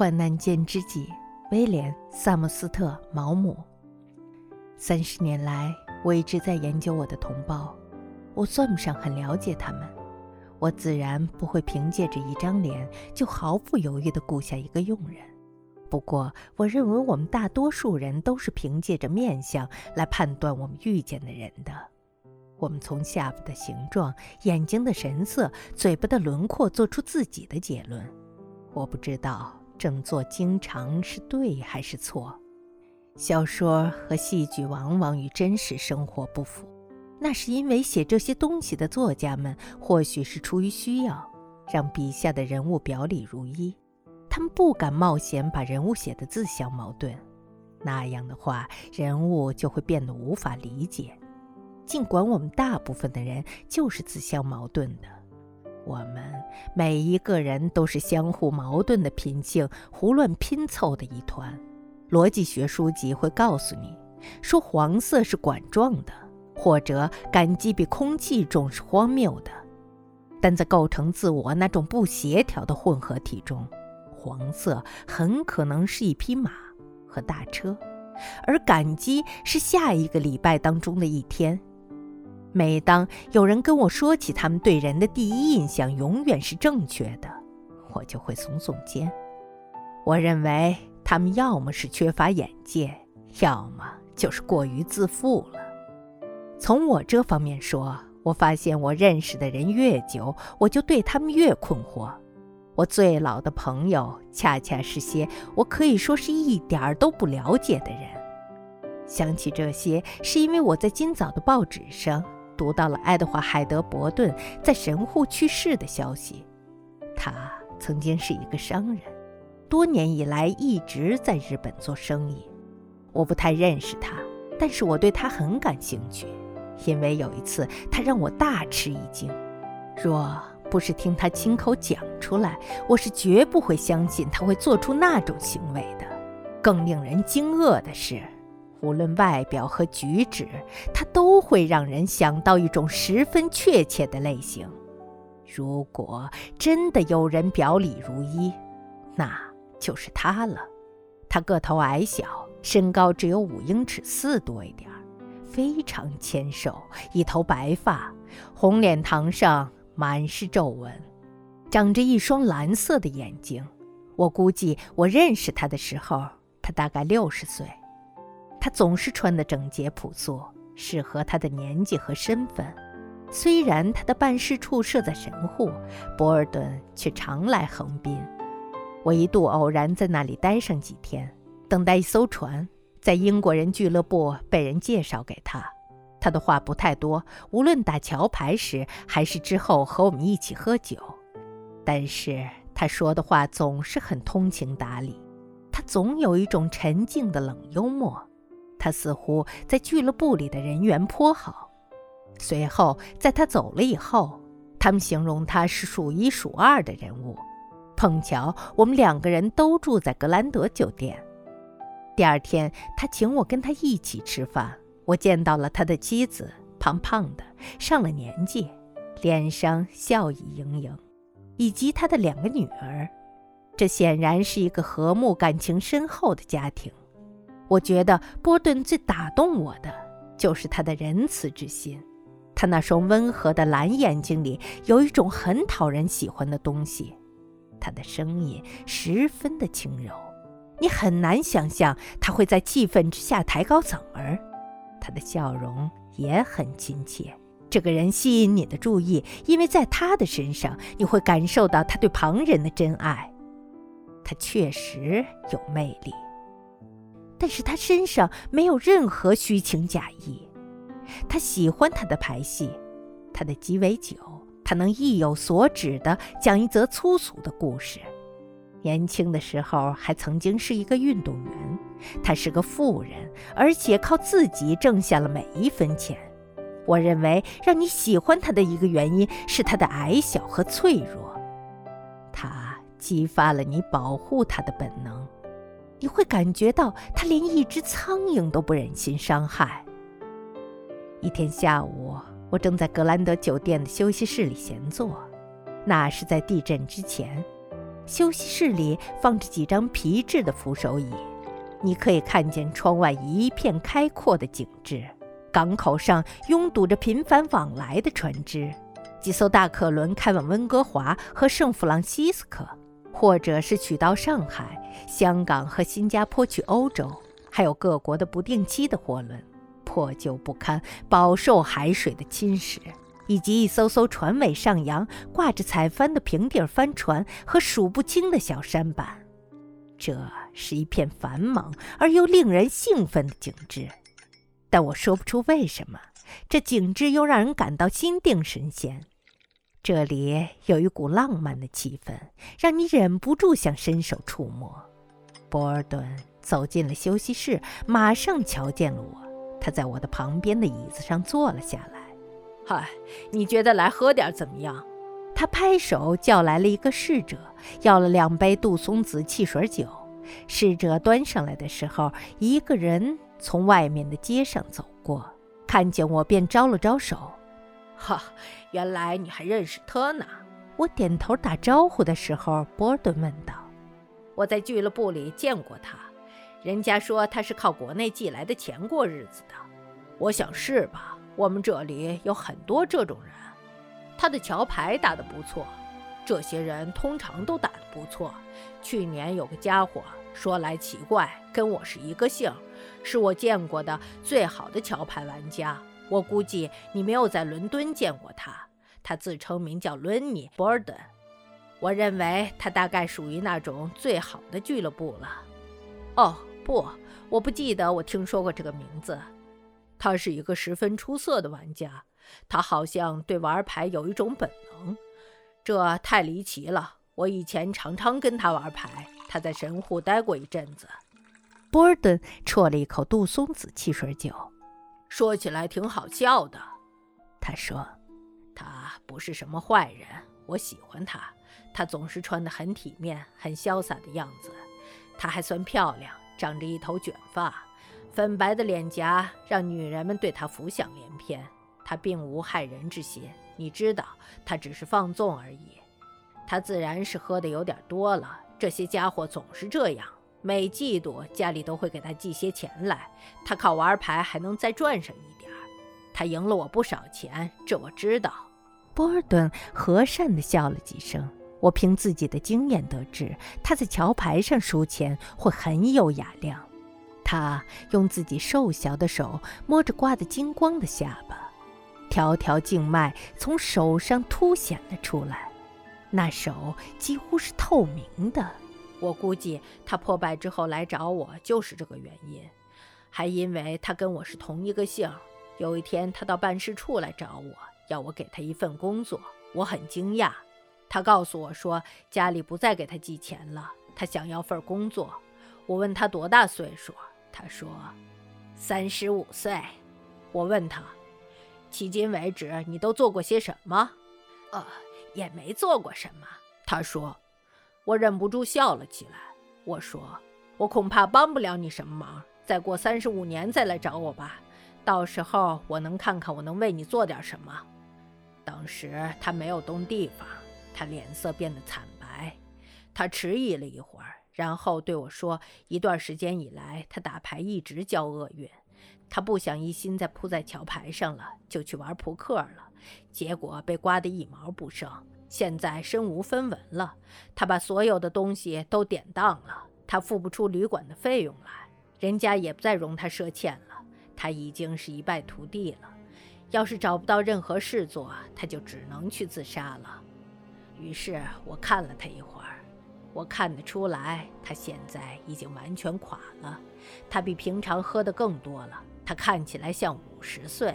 患难见知己，威廉·萨姆斯特·毛姆。三十年来，我一直在研究我的同胞，我算不上很了解他们。我自然不会凭借着一张脸就毫不犹豫地雇下一个佣人。不过，我认为我们大多数人都是凭借着面相来判断我们遇见的人的。我们从下巴的形状、眼睛的神色、嘴巴的轮廓做出自己的结论。我不知道这么做经常是对还是错。小说和戏剧往往与真实生活不符。那是因为写这些东西的作家们，或许是出于需要，让笔下的人物表里如一。他们不敢冒险把人物写得自相矛盾，那样的话，人物就会变得无法理解。尽管我们大部分的人就是自相矛盾的，我们每一个人都是相互矛盾的品性胡乱拼凑的一团。逻辑学书籍会告诉你，说黄色是管状的。或者感激比空气重是荒谬的，但在构成自我那种不协调的混合体中，黄色很可能是一匹马和大车，而感激是下一个礼拜当中的一天。每当有人跟我说起他们对人的第一印象永远是正确的，我就会耸耸肩。我认为他们要么是缺乏眼界，要么就是过于自负了。从我这方面说，我发现我认识的人越久，我就对他们越困惑。我最老的朋友，恰恰是些我可以说是一点儿都不了解的人。想起这些，是因为我在今早的报纸上读到了爱德华·海德伯顿在神户去世的消息。他曾经是一个商人，多年以来一直在日本做生意。我不太认识他，但是我对他很感兴趣。因为有一次，他让我大吃一惊。若不是听他亲口讲出来，我是绝不会相信他会做出那种行为的。更令人惊愕的是，无论外表和举止，他都会让人想到一种十分确切的类型。如果真的有人表里如一，那就是他了。他个头矮小，身高只有五英尺四多一点儿。非常纤瘦，一头白发，红脸膛上满是皱纹，长着一双蓝色的眼睛。我估计我认识他的时候，他大概六十岁。他总是穿得整洁朴素，适合他的年纪和身份。虽然他的办事处设在神户，博尔顿却常来横滨。我一度偶然在那里待上几天，等待一艘船。在英国人俱乐部被人介绍给他，他的话不太多，无论打桥牌时还是之后和我们一起喝酒，但是他说的话总是很通情达理。他总有一种沉静的冷幽默，他似乎在俱乐部里的人缘颇好。随后在他走了以后，他们形容他是数一数二的人物。碰巧我们两个人都住在格兰德酒店。第二天，他请我跟他一起吃饭。我见到了他的妻子，胖胖的，上了年纪，脸上笑意盈盈，以及他的两个女儿。这显然是一个和睦、感情深厚的家庭。我觉得波顿最打动我的就是他的仁慈之心。他那双温和的蓝眼睛里有一种很讨人喜欢的东西。他的声音十分的轻柔。你很难想象他会在气愤之下抬高嗓儿，他的笑容也很亲切。这个人吸引你的注意，因为在他的身上你会感受到他对旁人的真爱。他确实有魅力，但是他身上没有任何虚情假意。他喜欢他的排戏，他的鸡尾酒，他能意有所指地讲一则粗俗的故事。年轻的时候还曾经是一个运动员，他是个富人，而且靠自己挣下了每一分钱。我认为让你喜欢他的一个原因是他的矮小和脆弱，他激发了你保护他的本能。你会感觉到他连一只苍蝇都不忍心伤害。一天下午，我正在格兰德酒店的休息室里闲坐，那是在地震之前。休息室里放着几张皮质的扶手椅，你可以看见窗外一片开阔的景致。港口上拥堵着频繁往来的船只，几艘大客轮开往温哥华和圣弗朗西斯科，或者是取到上海、香港和新加坡去欧洲。还有各国的不定期的货轮，破旧不堪，饱受海水的侵蚀，以及一艘艘船尾上扬、挂着彩帆的平底帆船和数不清的小舢板。这是一片繁忙而又令人兴奋的景致。但我说不出为什么，这景致又让人感到心定神闲。这里有一股浪漫的气氛，让你忍不住想伸手触摸。博尔顿走进了休息室，马上瞧见了我。他在我的旁边的椅子上坐了下来。嗨，你觉得来喝点怎么样？他拍手叫来了一个侍者，要了两杯杜松子汽水酒。侍者端上来的时候，一个人。从外面的街上走过，看见我便招了招手。哈，原来你还认识他呢。我点头打招呼的时候，波尔顿问道：“我在俱乐部里见过他，人家说他是靠国内寄来的钱过日子的。我想是吧？我们这里有很多这种人。他的桥牌打得不错，这些人通常都打得不错。去年有个家伙。”说来奇怪，跟我是一个姓，是我见过的最好的桥牌玩家。我估计你没有在伦敦见过他。他自称名叫伦尼·博尔顿。我认为他大概属于那种最好的俱乐部了。哦，不，我不记得我听说过这个名字。他是一个十分出色的玩家。他好像对玩牌有一种本能，这太离奇了。我以前常常跟他玩牌。他在神户待过一阵子。波尔顿啜了一口杜松子汽水酒，说起来挺好笑的。他说：“他不是什么坏人，我喜欢他。他总是穿得很体面、很潇洒的样子。他还算漂亮，长着一头卷发，粉白的脸颊让女人们对他浮想联翩。他并无害人之心，你知道，他只是放纵而已。他自然是喝的有点多了。”这些家伙总是这样，每季度家里都会给他寄些钱来，他靠玩牌还能再赚上一点。他赢了我不少钱，这我知道。波尔顿和善地笑了几声。我凭自己的经验得知，他在桥牌上输钱会很有雅量。他用自己瘦小的手摸着刮得精光的下巴，条条静脉从手上凸显了出来。那手几乎是透明的，我估计他破败之后来找我就是这个原因，还因为他跟我是同一个姓。有一天他到办事处来找我，要我给他一份工作，我很惊讶。他告诉我说家里不再给他寄钱了，他想要份工作。我问他多大岁数，他说三十五岁。我问他，迄今为止你都做过些什么？呃。也没做过什么，他说。我忍不住笑了起来。我说：“我恐怕帮不了你什么忙，再过三十五年再来找我吧，到时候我能看看我能为你做点什么。”当时他没有动地方，他脸色变得惨白。他迟疑了一会儿，然后对我说：“一段时间以来，他打牌一直交厄运，他不想一心再扑在桥牌上了，就去玩扑克了。”结果被刮得一毛不剩，现在身无分文了。他把所有的东西都典当了，他付不出旅馆的费用来，人家也不再容他赊欠了。他已经是一败涂地了。要是找不到任何事做，他就只能去自杀了。于是我看了他一会儿，我看得出来，他现在已经完全垮了。他比平常喝的更多了，他看起来像五十岁。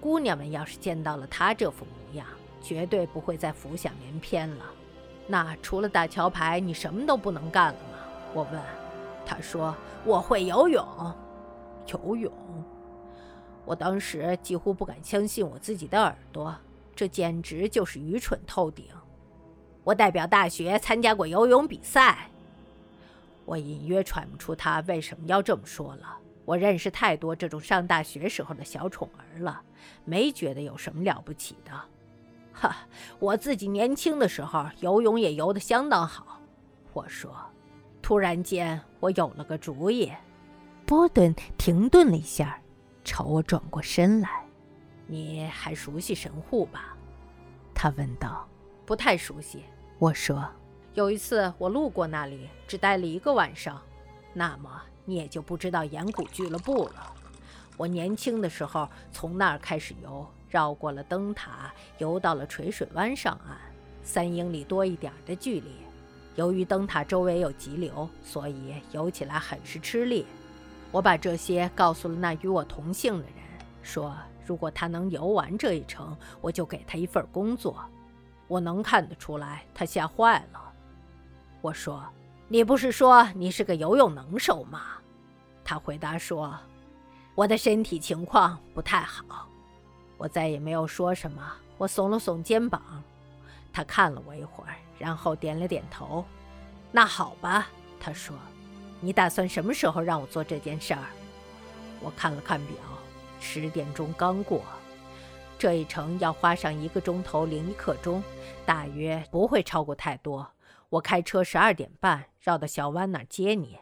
姑娘们要是见到了他这副模样，绝对不会再浮想联翩了。那除了打桥牌，你什么都不能干了吗？我问。他说：“我会游泳。”游泳？我当时几乎不敢相信我自己的耳朵，这简直就是愚蠢透顶。我代表大学参加过游泳比赛。我隐约揣摩出他为什么要这么说了。我认识太多这种上大学时候的小宠儿了，没觉得有什么了不起的。哈，我自己年轻的时候游泳也游得相当好，我说。突然间，我有了个主意。波顿停顿了一下，朝我转过身来。“你还熟悉神户吧？”他问道。“不太熟悉。”我说。“有一次我路过那里，只待了一个晚上。那么你也就不知道岩谷俱乐部了。我年轻的时候从那儿开始游，绕过了灯塔，游到了垂水湾上岸，三英里多一点的距离。”由于灯塔周围有急流，所以游起来很是吃力。我把这些告诉了那与我同姓的人，说如果他能游完这一程，我就给他一份工作。我能看得出来，他吓坏了。我说：“你不是说你是个游泳能手吗？”他回答说：“我的身体情况不太好。”我再也没有说什么。我耸了耸肩膀。他看了我一会儿。然后点了点头，那好吧，他说：“你打算什么时候让我做这件事儿？”我看了看表，十点钟刚过，这一程要花上一个钟头零一刻钟，大约不会超过太多。我开车十二点半绕到小湾那儿接你，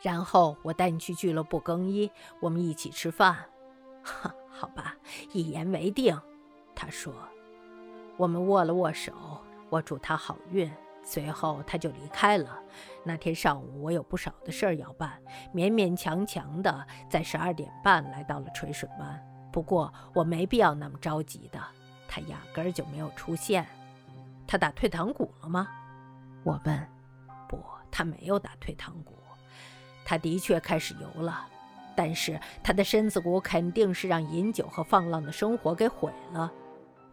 然后我带你去俱乐部更衣，我们一起吃饭。哈，好吧，一言为定。他说，我们握了握手。我祝他好运，随后他就离开了。那天上午我有不少的事儿要办，勉勉强强的在十二点半来到了垂水湾。不过我没必要那么着急的，他压根儿就没有出现。他打退堂鼓了吗？我问。不，他没有打退堂鼓。他的确开始游了，但是他的身子骨肯定是让饮酒和放浪的生活给毁了。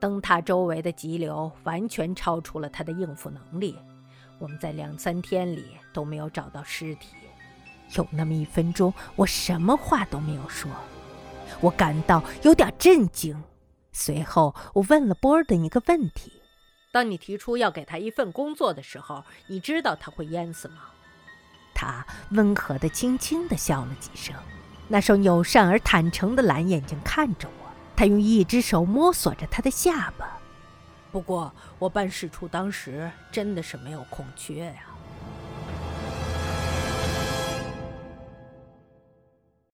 灯塔周围的急流完全超出了他的应付能力。我们在两三天里都没有找到尸体。有那么一分钟，我什么话都没有说，我感到有点震惊。随后，我问了波尔顿一个问题：“当你提出要给他一份工作的时候，你知道他会淹死吗？”他温和地、轻轻地笑了几声，那双友善而坦诚的蓝眼睛看着我。他用一只手摸索着他的下巴。不过，我办事处当时真的是没有空缺呀。